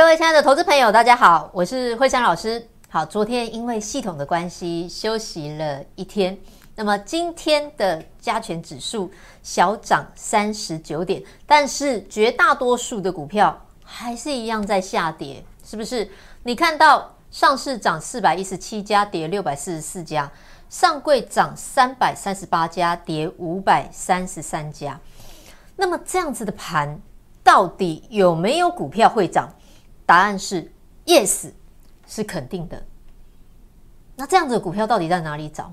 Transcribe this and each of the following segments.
各位亲爱的投资朋友，大家好，我是慧珊老师。好，昨天因为系统的关系休息了一天，那么今天的加权指数小涨三十九点，但是绝大多数的股票还是一样在下跌，是不是？你看到上市涨四百一十七家，跌六百四十四家；上柜涨三百三十八家，跌五百三十三家。那么这样子的盘，到底有没有股票会涨？答案是 yes。是肯定的。那这样子的股票到底在哪里找？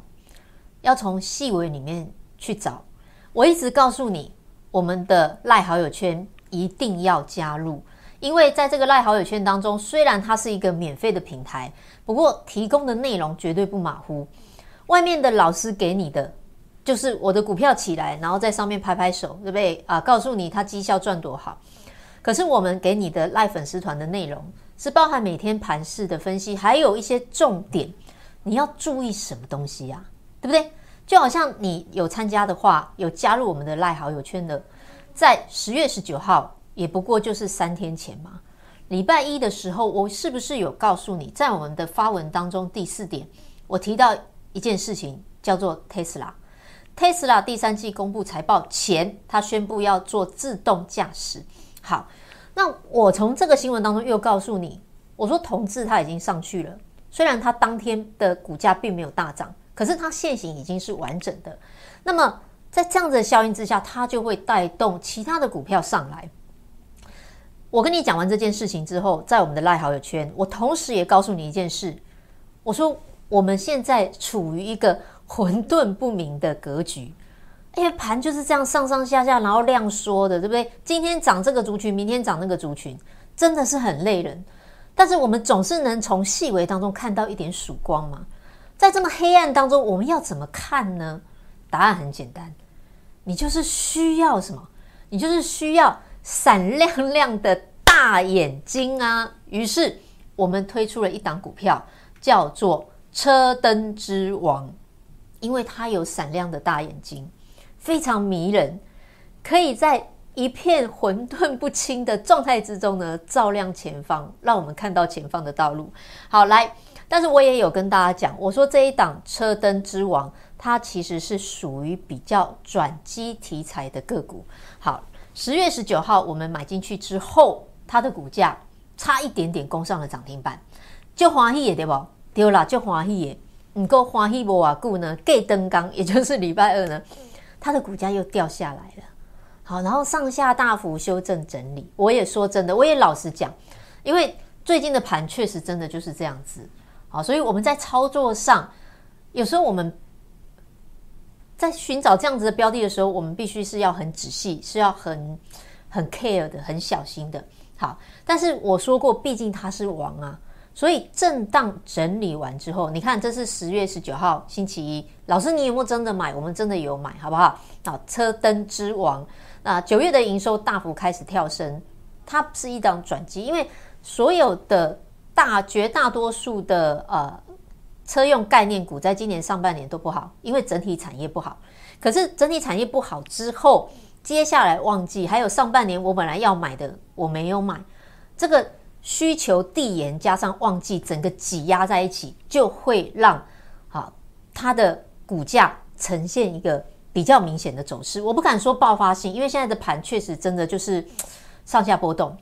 要从细微里面去找。我一直告诉你，我们的赖好友圈一定要加入，因为在这个赖好友圈当中，虽然它是一个免费的平台，不过提供的内容绝对不马虎。外面的老师给你的就是我的股票起来，然后在上面拍拍手，对不对啊？告诉你他绩效赚多好。可是我们给你的赖粉丝团的内容。是包含每天盘势的分析，还有一些重点，你要注意什么东西呀？对不对？就好像你有参加的话，有加入我们的赖好友圈的，在十月十九号，也不过就是三天前嘛。礼拜一的时候，我是不是有告诉你，在我们的发文当中第四点，我提到一件事情，叫做 Tesla。Tesla 第三季公布财报前，他宣布要做自动驾驶。好。那我从这个新闻当中又告诉你，我说同志他已经上去了，虽然它当天的股价并没有大涨，可是它现行已经是完整的。那么在这样子的效应之下，它就会带动其他的股票上来。我跟你讲完这件事情之后，在我们的赖好友圈，我同时也告诉你一件事，我说我们现在处于一个混沌不明的格局。因为盘就是这样上上下下，然后量缩的，对不对？今天涨这个族群，明天涨那个族群，真的是很累人。但是我们总是能从细微当中看到一点曙光嘛。在这么黑暗当中，我们要怎么看呢？答案很简单，你就是需要什么？你就是需要闪亮亮的大眼睛啊！于是我们推出了一档股票，叫做车灯之王，因为它有闪亮的大眼睛。非常迷人，可以在一片混沌不清的状态之中呢，照亮前方，让我们看到前方的道路。好，来，但是我也有跟大家讲，我说这一档车灯之王，它其实是属于比较转机题材的个股。好，十月十九号我们买进去之后，它的股价差一点点攻上了涨停板，就欢喜也对不？对啦，就欢喜也，不过欢喜不瓦故呢，盖登刚，也就是礼拜二呢。它的股价又掉下来了，好，然后上下大幅修正整理。我也说真的，我也老实讲，因为最近的盘确实真的就是这样子，好，所以我们在操作上，有时候我们在寻找这样子的标的的时候，我们必须是要很仔细，是要很很 care 的，很小心的。好，但是我说过，毕竟它是王啊。所以震荡整理完之后，你看这是十月十九号星期一，老师你有没有真的买？我们真的有买，好不好？好，车灯之王，那九月的营收大幅开始跳升，它是一档转机，因为所有的大绝大多数的呃车用概念股在今年上半年都不好，因为整体产业不好。可是整体产业不好之后，接下来旺季还有上半年我本来要买的我没有买，这个。需求递延加上旺季，整个挤压在一起，就会让好它的股价呈现一个比较明显的走势。我不敢说爆发性，因为现在的盘确实真的就是上下波动。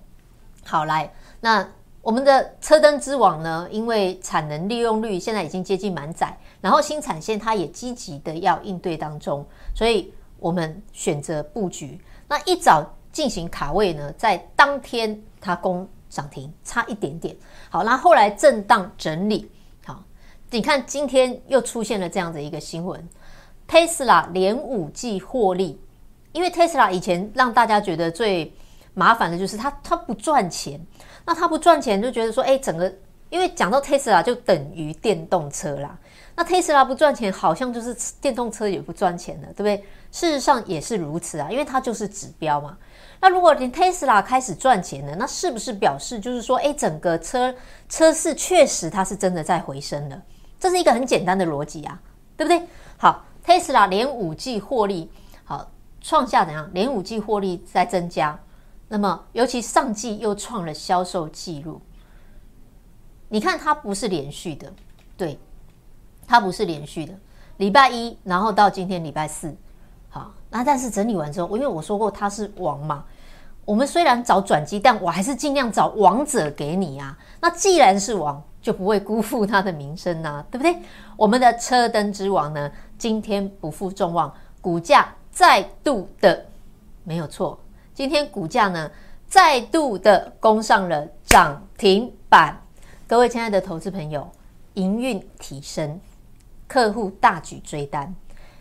好，来，那我们的车灯之王呢？因为产能利用率现在已经接近满载，然后新产线它也积极的要应对当中，所以我们选择布局。那一早进行卡位呢，在当天它攻。涨停差一点点，好，那后来震荡整理，好，你看今天又出现了这样的一个新闻，Tesla 连五季获利，因为 Tesla 以前让大家觉得最麻烦的就是它它不赚钱，那它不赚钱就觉得说，哎，整个因为讲到 Tesla 就等于电动车啦，那 Tesla 不赚钱，好像就是电动车也不赚钱了，对不对？事实上也是如此啊，因为它就是指标嘛。那如果你 Tesla 开始赚钱了，那是不是表示就是说，哎，整个车车市确实它是真的在回升了？这是一个很简单的逻辑啊，对不对？好，Tesla 连五季获利，好，创下怎样？连五季获利在增加，那么尤其上季又创了销售记录。你看它不是连续的，对，它不是连续的。礼拜一，然后到今天礼拜四，好，那但是整理完之后，因为我说过它是王嘛，我们虽然找转机，但我还是尽量找王者给你啊。那既然是王，就不会辜负他的名声呐、啊，对不对？我们的车灯之王呢，今天不负众望，股价再度的没有错，今天股价呢再度的攻上了涨停板。各位亲爱的投资朋友，营运提升，客户大举追单，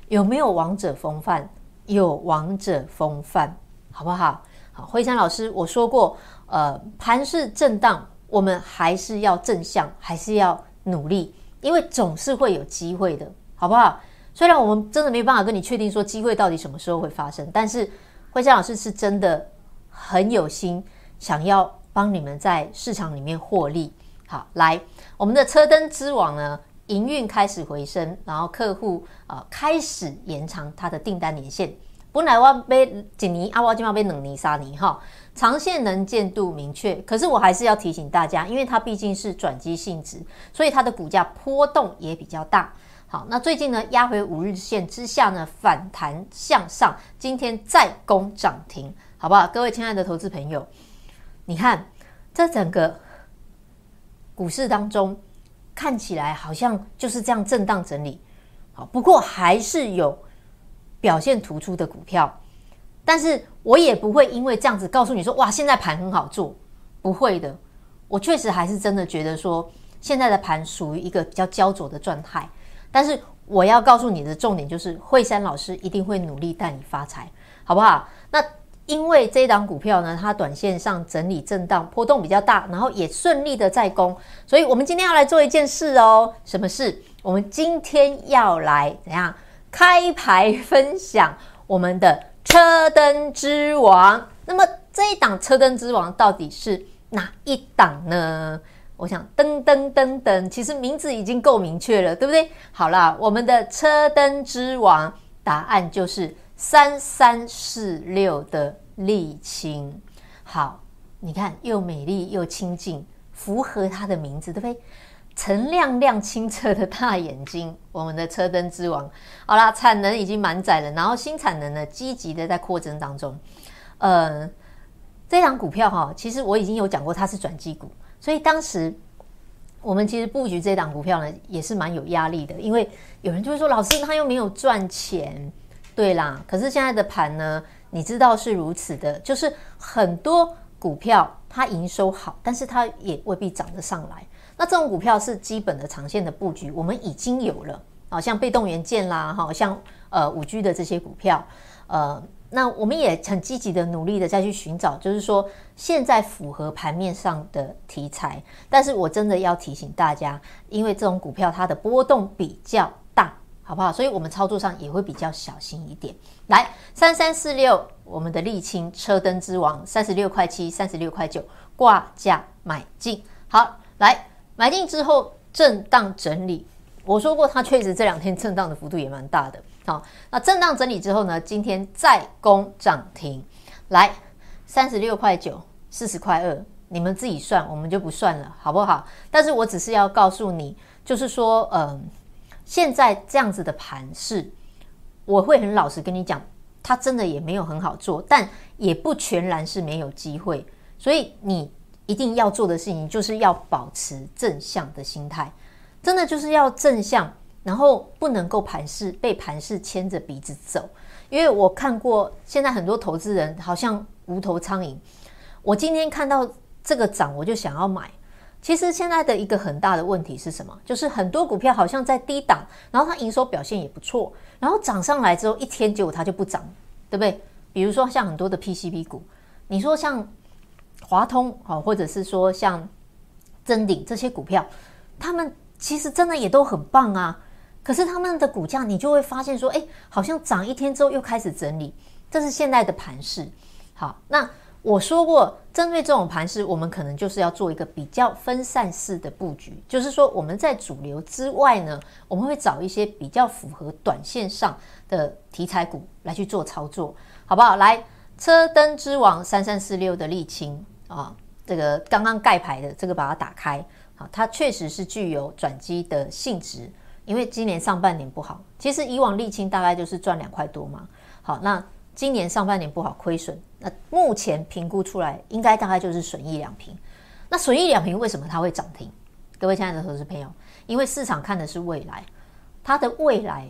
有没有王者风范？有王者风范，好不好？好，惠山老师，我说过，呃，盘是震荡，我们还是要正向，还是要努力，因为总是会有机会的，好不好？虽然我们真的没办法跟你确定说机会到底什么时候会发生，但是惠山老师是真的很有心，想要帮你们在市场里面获利。好，来，我们的车灯之王呢，营运开始回升，然后客户啊、开始延长他的订单年限。本来我被几年啊，我今嘛被两年三年哈，长线能见度明确。可是我还是要提醒大家，因为它毕竟是转机性质，所以它的股价波动也比较大。好，那最近呢压回五日线之下呢，反弹向上，今天再攻涨停，好不好？各位亲爱的投资朋友，你看这整个。股市当中看起来好像就是这样震荡整理，好，不过还是有表现突出的股票，但是我也不会因为这样子告诉你说，哇，现在盘很好做，不会的，我确实还是真的觉得说，现在的盘属于一个比较焦灼的状态，但是我要告诉你的重点就是，惠珊老师一定会努力带你发财，好不好？那。因为这一档股票呢，它短线上整理震荡波动比较大，然后也顺利的在攻，所以我们今天要来做一件事哦。什么事？我们今天要来怎样开牌分享我们的车灯之王？那么这一档车灯之王到底是哪一档呢？我想噔噔噔噔，其实名字已经够明确了，对不对？好啦，我们的车灯之王答案就是。三三四六的沥青，好，你看又美丽又清净，符合它的名字，对不对？澄亮亮清澈的大眼睛，我们的车灯之王。好啦，产能已经满载了，然后新产能呢，积极的在扩增当中。呃，这档股票哈，其实我已经有讲过，它是转机股，所以当时我们其实布局这档股票呢，也是蛮有压力的，因为有人就会说，老师他又没有赚钱。对啦，可是现在的盘呢，你知道是如此的，就是很多股票它营收好，但是它也未必涨得上来。那这种股票是基本的长线的布局，我们已经有了，好像被动元件啦，哈，像呃五 G 的这些股票，呃，那我们也很积极的努力的再去寻找，就是说现在符合盘面上的题材。但是我真的要提醒大家，因为这种股票它的波动比较大。好不好？所以我们操作上也会比较小心一点。来，三三四六，我们的沥青车灯之王，三十六块七，三十六块九，挂价买进。好，来买进之后震荡整理。我说过，它确实这两天震荡的幅度也蛮大的。好，那震荡整理之后呢，今天再攻涨停。来，三十六块九，四十块二，你们自己算，我们就不算了，好不好？但是我只是要告诉你，就是说，嗯。现在这样子的盘势，我会很老实跟你讲，它真的也没有很好做，但也不全然是没有机会。所以你一定要做的事情，就是要保持正向的心态，真的就是要正向，然后不能够盘势被盘势牵着鼻子走。因为我看过现在很多投资人好像无头苍蝇，我今天看到这个涨，我就想要买。其实现在的一个很大的问题是什么？就是很多股票好像在低档，然后它营收表现也不错，然后涨上来之后一天结果它就不涨，对不对？比如说像很多的 PCB 股，你说像华通好或者是说像真鼎这些股票，他们其实真的也都很棒啊。可是他们的股价你就会发现说，哎，好像涨一天之后又开始整理，这是现在的盘势。好，那。我说过，针对这种盘势，我们可能就是要做一个比较分散式的布局，就是说我们在主流之外呢，我们会找一些比较符合短线上的题材股来去做操作，好不好？来，车灯之王三三四六的沥青啊，这个刚刚盖牌的这个把它打开，好，它确实是具有转机的性质，因为今年上半年不好，其实以往沥青大概就是赚两块多嘛，好，那今年上半年不好亏损，那目前评估出来应该大概就是损益两平，那损益两平为什么它会涨停？各位亲爱的投资朋友，因为市场看的是未来，它的未来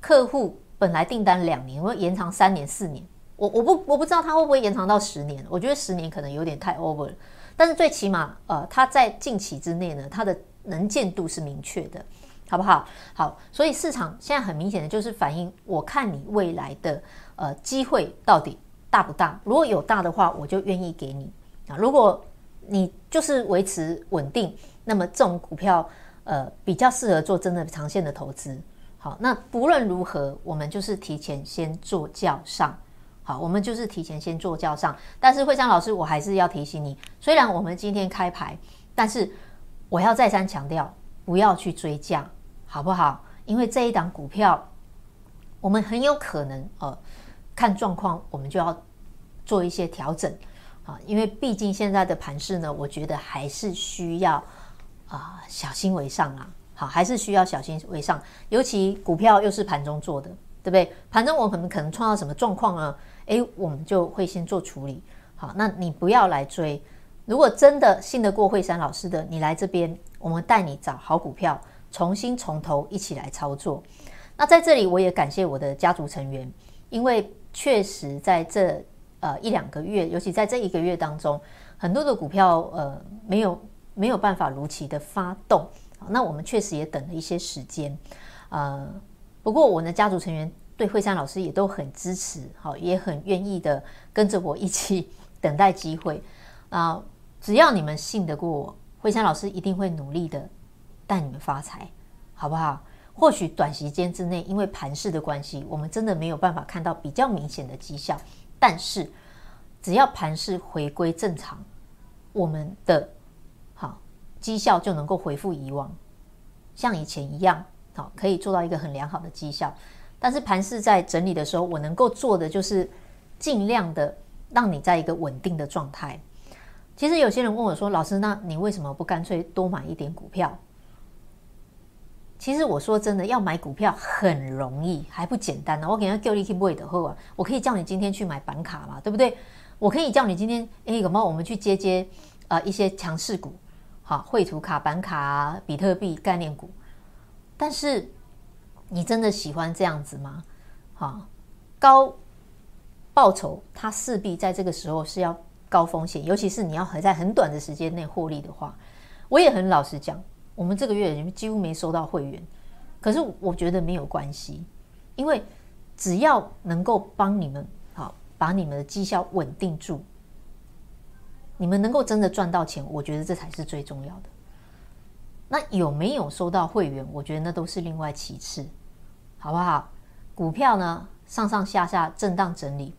客户本来订单两年，会延长三年、四年。我我不我不知道它会不会延长到十年，我觉得十年可能有点太 over 了。但是最起码，呃，它在近期之内呢，它的能见度是明确的，好不好？好，所以市场现在很明显的就是反映，我看你未来的呃机会到底大不大？如果有大的话，我就愿意给你啊。如果你就是维持稳定，那么这种股票呃比较适合做真的长线的投资。好，那不论如何，我们就是提前先做叫上。好，我们就是提前先做叫上，但是惠珊老师，我还是要提醒你，虽然我们今天开牌，但是我要再三强调，不要去追价，好不好？因为这一档股票，我们很有可能呃，看状况，我们就要做一些调整。啊，因为毕竟现在的盘势呢，我觉得还是需要啊、小心为上啊，好，还是需要小心为上，尤其股票又是盘中做的，对不对？盘中我们可能创造什么状况呢？诶，我们就会先做处理。好，那你不要来追。如果真的信得过惠珊老师的，你来这边，我们带你找好股票，重新从头一起来操作。那在这里，我也感谢我的家族成员，因为确实在这呃一两个月，尤其在这一个月当中，很多的股票呃没有没有办法如期的发动。那我们确实也等了一些时间。呃，不过我的家族成员。对惠珊老师也都很支持，好，也很愿意的跟着我一起等待机会 啊！只要你们信得过我，惠珊老师一定会努力的带你们发财，好不好？或许短时间之内，因为盘势的关系，我们真的没有办法看到比较明显的绩效，但是只要盘势回归正常，我们的好绩效就能够恢复以往，像以前一样，好，可以做到一个很良好的绩效。但是盘势在整理的时候，我能够做的就是尽量的让你在一个稳定的状态。其实有些人问我说：“老师，那你为什么不干脆多买一点股票？”其实我说真的，要买股票很容易，还不简单呢。我给他叫你去买的后啊，我可以叫你今天去买板卡嘛，对不对？我可以叫你今天哎，有没有我们去接接啊一些强势股，好，绘图卡、板卡、比特币概念股，但是。你真的喜欢这样子吗？好，高报酬，它势必在这个时候是要高风险，尤其是你要还在很短的时间内获利的话，我也很老实讲，我们这个月几乎没收到会员，可是我觉得没有关系，因为只要能够帮你们好把你们的绩效稳定住，你们能够真的赚到钱，我觉得这才是最重要的。那有没有收到会员？我觉得那都是另外其次。好不好？股票呢，上上下下震荡整理，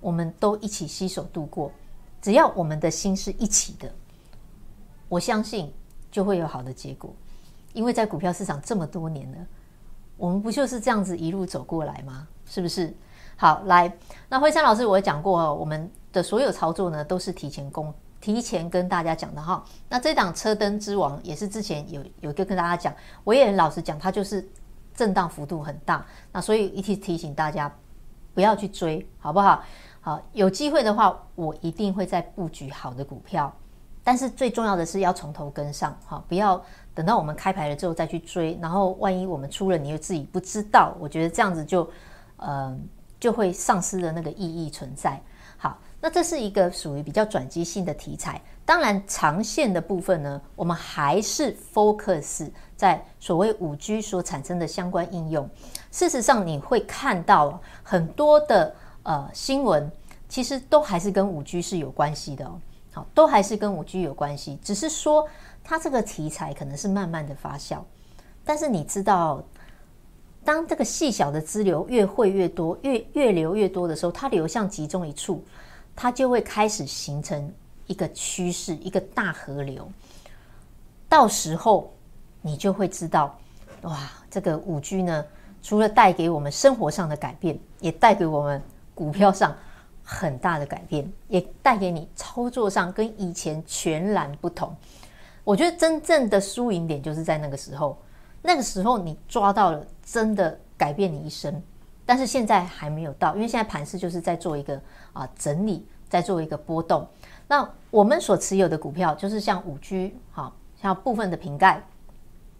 我们都一起携手度过。只要我们的心是一起的，我相信就会有好的结果。因为在股票市场这么多年了，我们不就是这样子一路走过来吗？是不是？好，来，那惠珊老师我讲过，我们的所有操作呢，都是提前公提前跟大家讲的哈。那这档车灯之王也是之前有有一个跟大家讲，我也很老实讲，它就是。震荡幅度很大，那所以一提提醒大家不要去追，好不好？好，有机会的话，我一定会再布局好的股票。但是最重要的是要从头跟上，哈，不要等到我们开牌了之后再去追，然后万一我们出了，你又自己不知道，我觉得这样子就，呃，就会丧失了那个意义存在。那这是一个属于比较转机性的题材。当然，长线的部分呢，我们还是 focus。在所谓五 G 所产生的相关应用，事实上你会看到很多的呃新闻，其实都还是跟五 G 是有关系的哦。好，都还是跟五 G 有关系，只是说它这个题材可能是慢慢的发酵。但是你知道，当这个细小的支流越汇越多，越越流越多的时候，它流向集中一处，它就会开始形成一个趋势，一个大河流。到时候。你就会知道，哇，这个五 G 呢，除了带给我们生活上的改变，也带给我们股票上很大的改变，也带给你操作上跟以前全然不同。我觉得真正的输赢点就是在那个时候，那个时候你抓到了，真的改变你一生。但是现在还没有到，因为现在盘势就是在做一个啊、整理，在做一个波动。那我们所持有的股票就是像五 G，好像部分的瓶盖，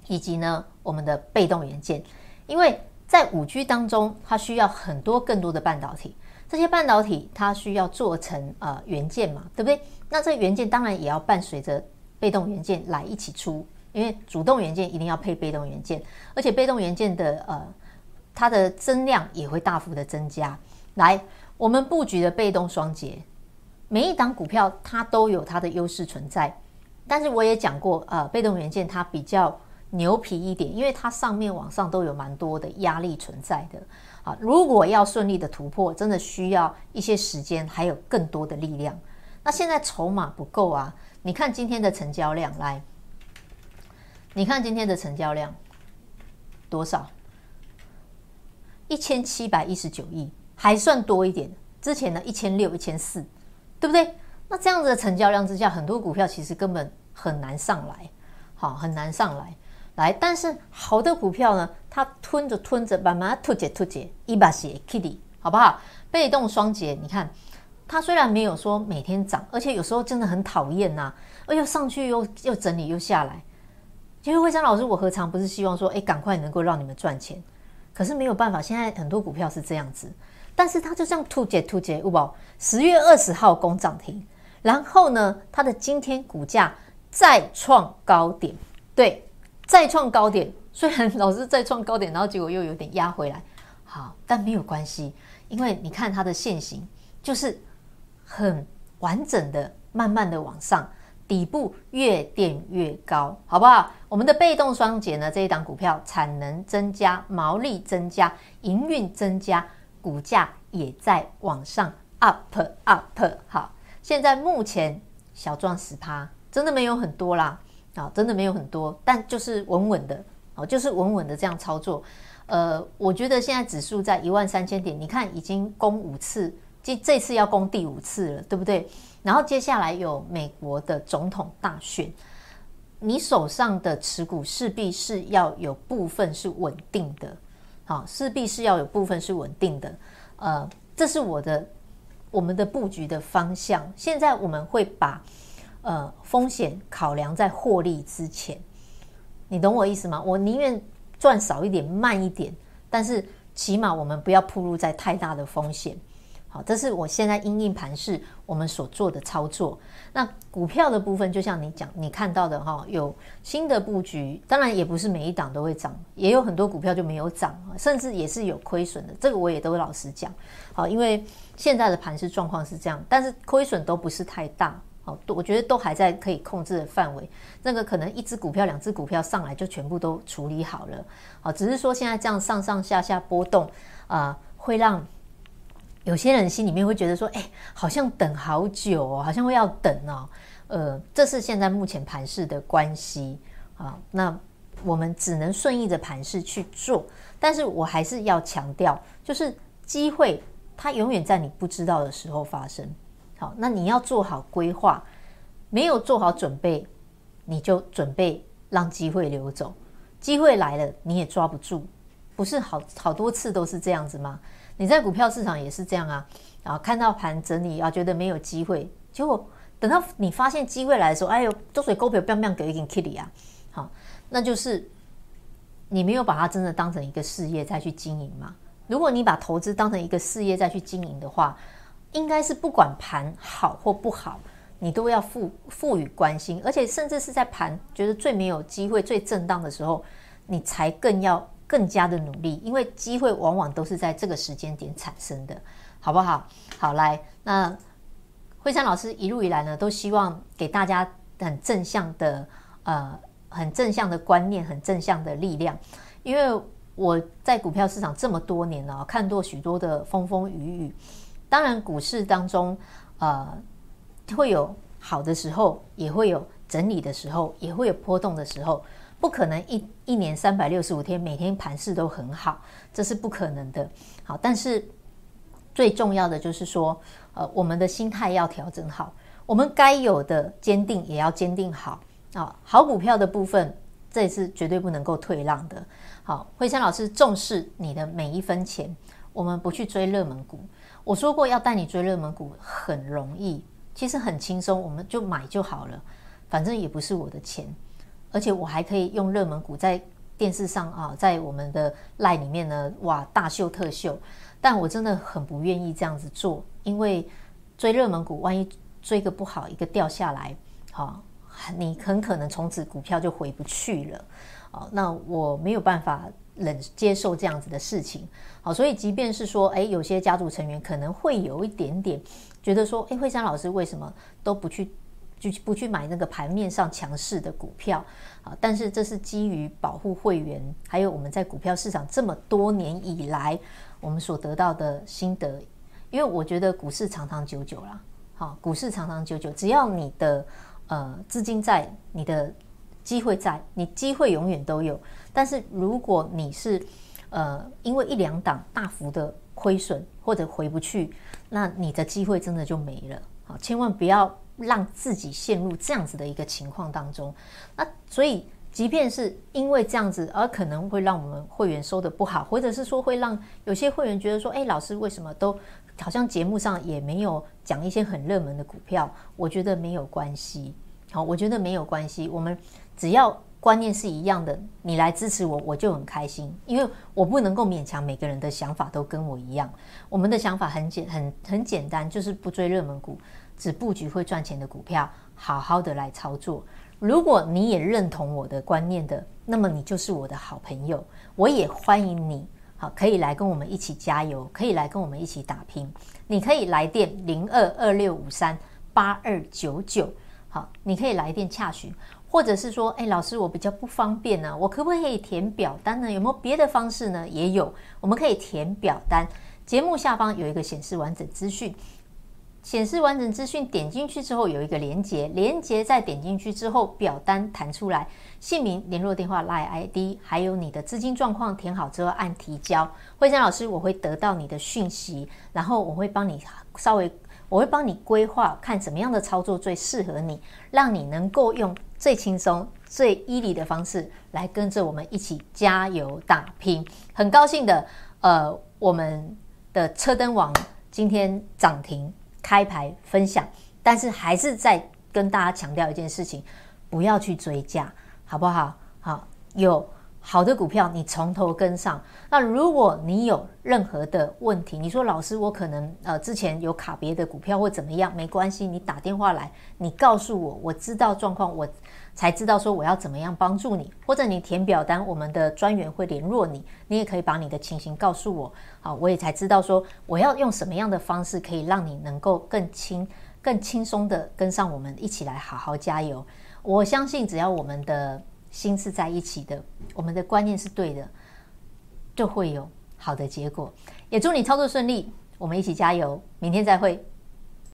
以及呢我们的被动元件，因为在五 G 当中，它需要很多更多的半导体，这些半导体它需要做成呃元件嘛，对不对？那这元件当然也要伴随着被动元件来一起出，因为主动元件一定要配被动元件，而且被动元件的呃。它的增量也会大幅的增加。来，我们布局的被动双节，每一档股票它都有它的优势存在。但是我也讲过，呃，被动元件它比较牛皮一点，因为它上面往上都有蛮多的压力存在的。啊，如果要顺利的突破，真的需要一些时间，还有更多的力量。那现在筹码不够啊！你看今天的成交量，来，你看今天的成交量多少？一千七百一十九亿，还算多一点。之前呢，一千六、一千四，对不对？那这样子的成交量之下，很多股票其实根本很难上来，好，很难上来。来，但是好的股票呢，它吞着吞着，慢慢吐解吐解，一把血 kitty，好不好？被动双节，你看它虽然没有说每天涨，而且有时候真的很讨厌呐，而又上去又又整理又下来。其实惠珊老师，我何尝不是希望说，哎，赶快能够让你们赚钱。可是没有办法，现在很多股票是这样子，但是它就这样突解突击，五十月二十号攻涨停，然后呢，它的今天股价再创高点，对，再创高点，虽然老是再创高点，然后结果又有点压回来，好，但没有关系，因为你看它的线型就是很完整的，慢慢的往上。底部越垫越高，好不好？我们的被动双节呢，这一档股票产能增加、毛利增加、营运增加，股价也在往上 up up。好，现在目前小赚十趴，真的没有很多啦，啊，真的没有很多，但就是稳稳的，哦，就是稳稳的这样操作。呃，我觉得现在指数在一万三千点，你看已经攻五次，这这次要攻第五次了，对不对？然后接下来有美国的总统大选，你手上的持股势必是要有部分是稳定的，好，势必是要有部分是稳定的。呃，这是我的我们的布局的方向。现在我们会把呃风险考量在获利之前，你懂我意思吗？我宁愿赚少一点，慢一点，但是起码我们不要暴露在太大的风险。好，这是我现在因应盘势我们所做的操作。那股票的部分，就像你讲，你看到的哈，有新的布局，当然也不是每一档都会涨，也有很多股票就没有涨，甚至也是有亏损的。这个我也都老实讲，好，因为现在的盘势状况是这样，但是亏损都不是太大，好，我觉得都还在可以控制的范围。那个可能一只股票、两只股票上来就全部都处理好了，好，只是说现在这样上上下下波动啊，会让。有些人心里面会觉得说：“哎，好像等好久哦，好像会要等哦。”呃，这是现在目前盘势的关系啊。那我们只能顺应着盘势去做，但是我还是要强调，就是机会它永远在你不知道的时候发生。好，那你要做好规划，没有做好准备，你就准备让机会流走。机会来了，你也抓不住，不是好好多次都是这样子吗？你在股票市场也是这样啊，然后看到盘整理啊，觉得没有机会，结果等到你发现机会来的时候，哎呦，都水股票变变给一点 kitty 啊，好，那就是你没有把它真的当成一个事业再去经营嘛。如果你把投资当成一个事业再去经营的话，应该是不管盘好或不好，你都要赋赋予关心，而且甚至是在盘觉得最没有机会、最震荡的时候，你才更要。更加的努力，因为机会往往都是在这个时间点产生的，好不好？好，来，那惠珊老师一路以来呢，都希望给大家很正向的，呃，很正向的观念，很正向的力量。因为我在股票市场这么多年了，看过许多的风风雨雨。当然，股市当中，呃，会有好的时候，也会有整理的时候，也会有波动的时候。不可能一一年三百六十五天每天盘势都很好，这是不可能的。好，但是最重要的就是说，呃，我们的心态要调整好，我们该有的坚定也要坚定好啊。好股票的部分，这也是绝对不能够退让的。好，惠珊老师重视你的每一分钱，我们不去追热门股。我说过要带你追热门股很容易，其实很轻松，我们就买就好了，反正也不是我的钱，而且我还可以用热门股在电视上啊，在我们的 LINE 里面呢，哇，大秀特秀。但我真的很不愿意这样子做，因为追热门股，万一追个不好，一个掉下来，好，你很可能从此股票就回不去了。好，那我没有办法。忍接受这样子的事情，好，所以即便是说，诶，有些家族成员可能会有一点点觉得说，诶，惠山老师为什么都不去，就不去买那个盘面上强势的股票啊？但是这是基于保护会员，还有我们在股票市场这么多年以来我们所得到的心得，因为我觉得股市长长久久啦，好，股市长长久久，只要你的呃资金在，你的机会在，你机会永远都有。但是如果你是，呃，因为一两档大幅的亏损或者回不去，那你的机会真的就没了。好，千万不要让自己陷入这样子的一个情况当中。那所以，即便是因为这样子而可能会让我们会员收得不好，或者是说会让有些会员觉得说，哎，老师为什么都好像节目上也没有讲一些很热门的股票？我觉得没有关系。好，我觉得没有关系。我们只要。观念是一样的，你来支持我，我就很开心，因为我不能够勉强每个人的想法都跟我一样。我们的想法很简很很简单，就是不追热门股，只布局会赚钱的股票，好好的来操作。如果你也认同我的观念的，那么你就是我的好朋友，我也欢迎你，好，可以来跟我们一起加油，可以来跟我们一起打拼。你可以来电零二二六五三八二九九，好，你可以来电洽询。或者是说，哎，老师，我比较不方便呢，我可不可以填表单呢？有没有别的方式呢？也有，我们可以填表单。节目下方有一个显示完整资讯，显示完整资讯，点进去之后有一个连接，连接再点进去之后，表单弹出来，姓名、联络电话、LINE ID，还有你的资金状况填好之后按提交。惠珍老师，我会得到你的讯息，然后我会帮你稍微，我会帮你规划，看怎么样的操作最适合你，让你能够用。最轻松、最 easy 的方式来跟着我们一起加油打拼，很高兴的，呃，我们的车灯王今天涨停开牌分享，但是还是在跟大家强调一件事情，不要去追价，好不好？好，有。好的股票，你从头跟上。那如果你有任何的问题，你说老师，我可能呃之前有卡别的股票或怎么样，没关系，你打电话来，你告诉我，我知道状况，我才知道说我要怎么样帮助你，或者你填表单，我们的专员会联络你，你也可以把你的情形告诉我，好，我也才知道说我要用什么样的方式可以让你能够更轻、更轻松的跟上我们一起来好好加油。我相信只要我们的。心是在一起的，我们的观念是对的，就会有好的结果。也祝你操作顺利，我们一起加油，明天再会。